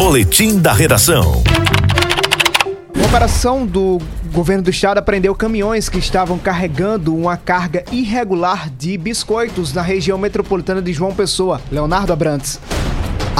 Boletim da Redação. Uma operação do governo do estado apreendeu caminhões que estavam carregando uma carga irregular de biscoitos na região metropolitana de João Pessoa. Leonardo Abrantes.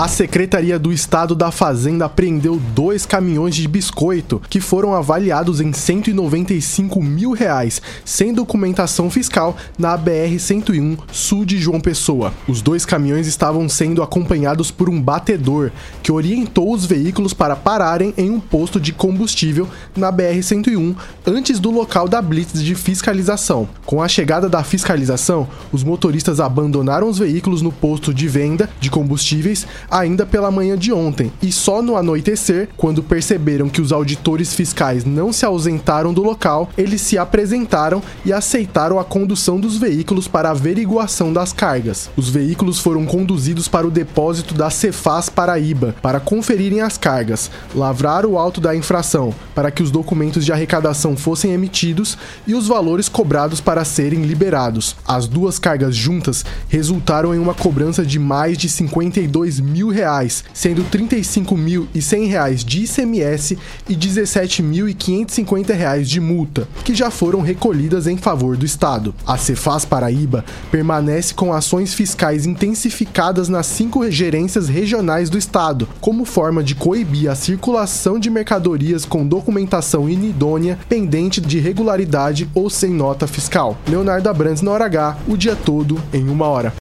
A Secretaria do Estado da Fazenda apreendeu dois caminhões de biscoito que foram avaliados em 195 mil reais, sem documentação fiscal, na BR-101 sul de João Pessoa. Os dois caminhões estavam sendo acompanhados por um batedor que orientou os veículos para pararem em um posto de combustível na BR-101 antes do local da blitz de fiscalização. Com a chegada da fiscalização, os motoristas abandonaram os veículos no posto de venda de combustíveis ainda pela manhã de ontem, e só no anoitecer, quando perceberam que os auditores fiscais não se ausentaram do local, eles se apresentaram e aceitaram a condução dos veículos para averiguação das cargas. Os veículos foram conduzidos para o depósito da Cefaz Paraíba para conferirem as cargas, lavrar o auto da infração para que os documentos de arrecadação fossem emitidos e os valores cobrados para serem liberados. As duas cargas juntas resultaram em uma cobrança de mais de 52 mil reais, sendo 35 mil e 100 reais de ICMS e 17 mil e 550 reais de multa, que já foram recolhidas em favor do Estado. A Cefaz Paraíba permanece com ações fiscais intensificadas nas cinco gerências regionais do Estado, como forma de coibir a circulação de mercadorias com documentação inidônea, pendente de regularidade ou sem nota fiscal. Leonardo Abrantes na hora H, o dia todo em uma hora.